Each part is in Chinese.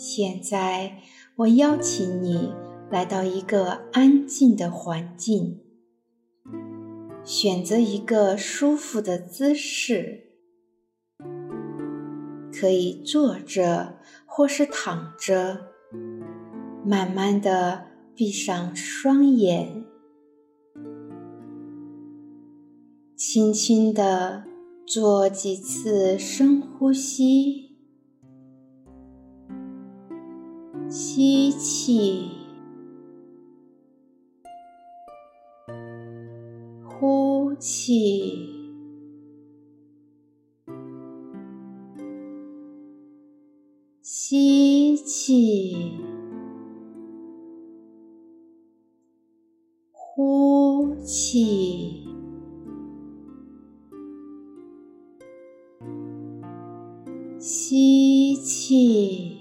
现在，我邀请你来到一个安静的环境，选择一个舒服的姿势，可以坐着或是躺着，慢慢的闭上双眼，轻轻的做几次深呼吸。吸气，呼气，吸气，呼气，吸气。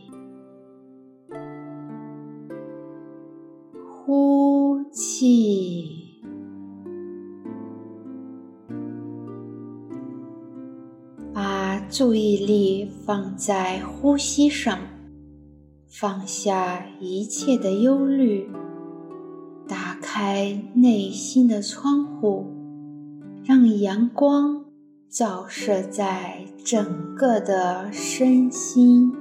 注意力放在呼吸上，放下一切的忧虑，打开内心的窗户，让阳光照射在整个的身心。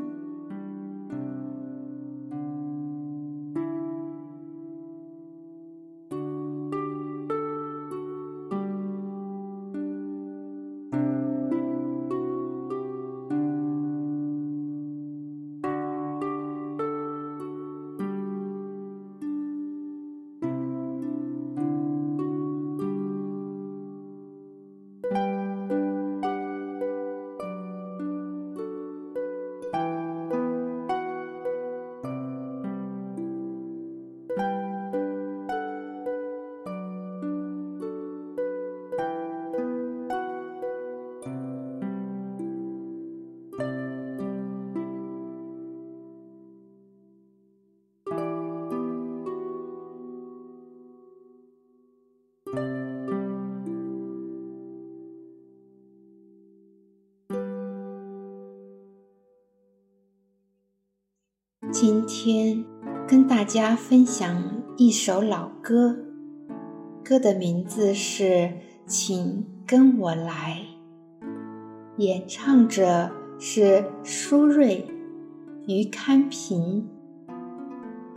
今天跟大家分享一首老歌，歌的名字是《请跟我来》，演唱者是舒瑞、于堪平。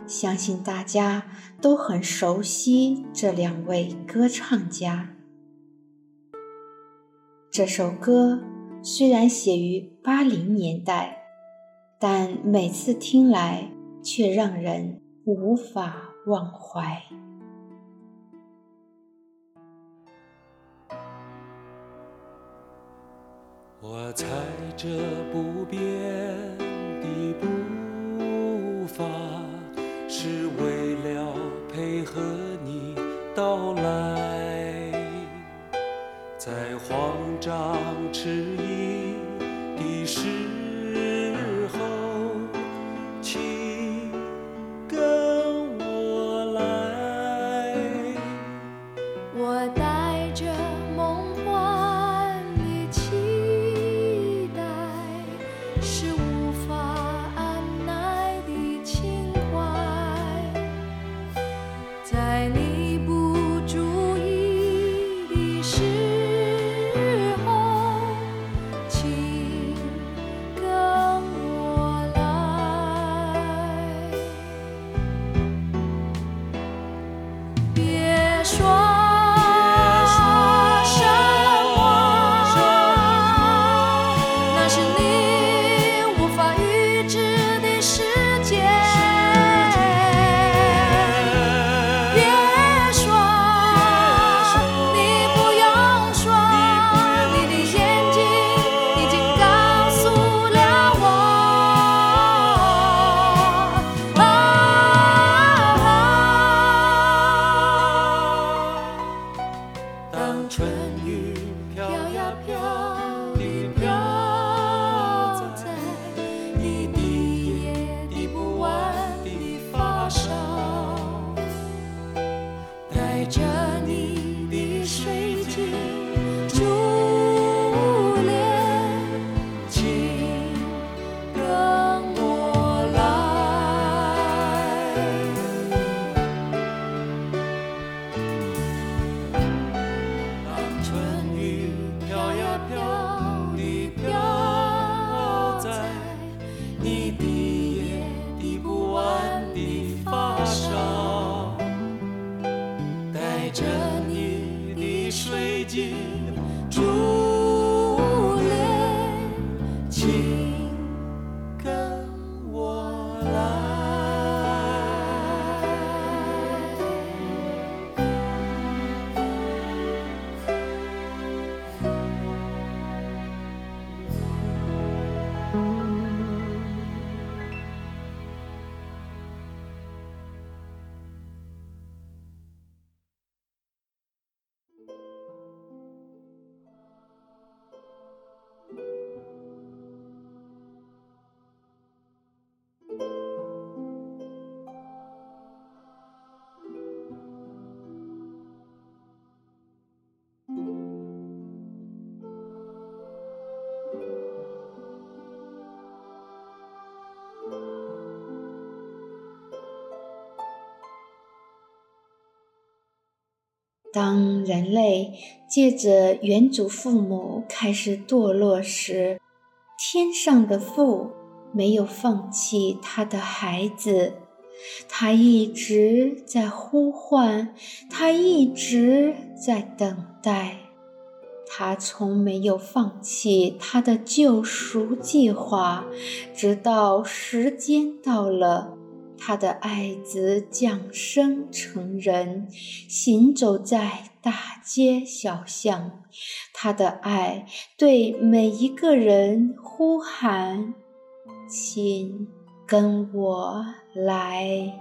相信大家都很熟悉这两位歌唱家。这首歌虽然写于八零年代。但每次听来，却让人无法忘怀。我踩着不变的步伐，是为了配合你到来，在慌张迟疑穿越当人类借着远祖父母开始堕落时，天上的父没有放弃他的孩子，他一直在呼唤，他一直在等待，他从没有放弃他的救赎计划，直到时间到了。他的爱子降生成人，行走在大街小巷。他的爱对每一个人呼喊：“请跟我来。”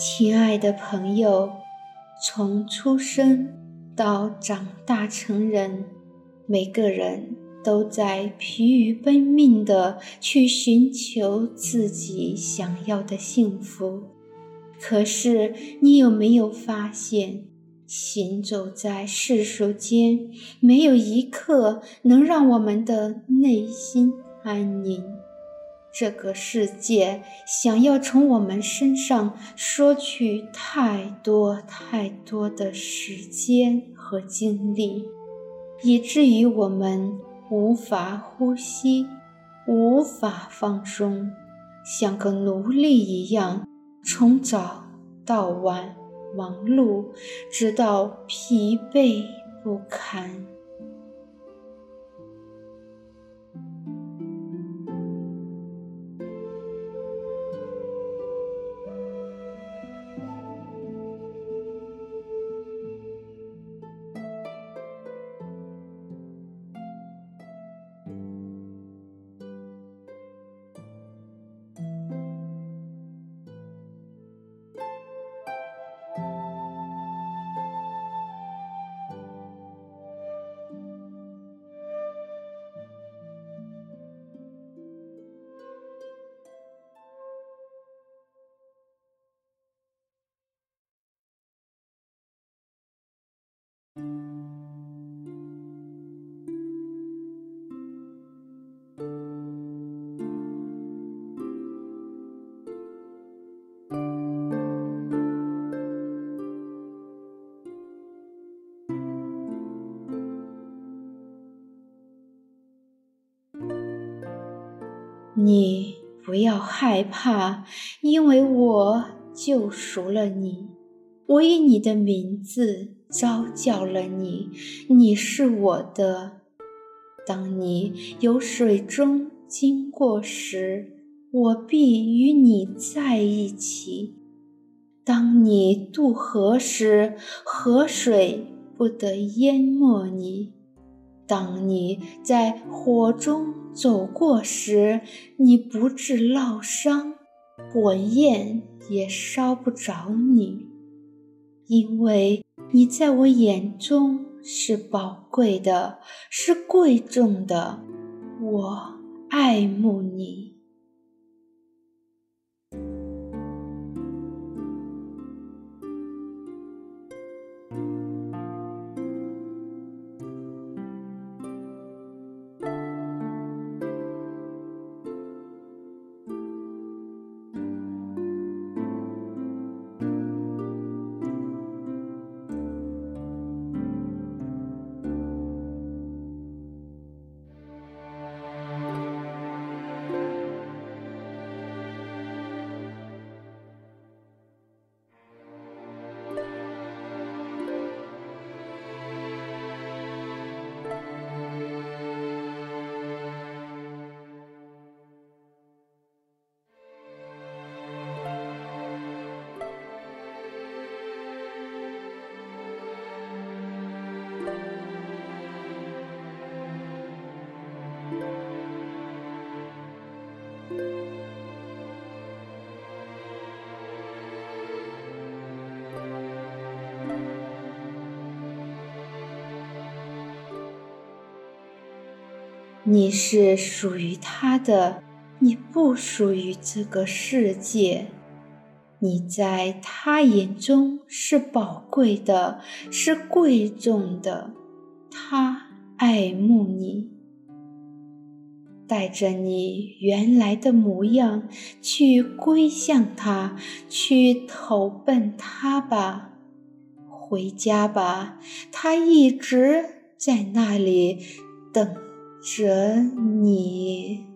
亲爱的朋友，从出生到长大成人，每个人都在疲于奔命地去寻求自己想要的幸福。可是，你有没有发现，行走在世俗间，没有一刻能让我们的内心安宁？这个世界想要从我们身上索取太多太多的时间和精力，以至于我们无法呼吸，无法放松，像个奴隶一样，从早到晚忙碌，直到疲惫不堪。你不要害怕，因为我救赎了你，我以你的名字召叫了你，你是我的。当你由水中经过时，我必与你在一起；当你渡河时，河水不得淹没你；当你在火中走过时，你不致烙伤，火焰也烧不着你，因为你在我眼中是宝贵的，是贵重的，我爱慕你。你是属于他的，你不属于这个世界。你在他眼中是宝贵的，是贵重的，他爱慕你。带着你原来的模样去归向他，去投奔他吧，回家吧，他一直在那里等着你。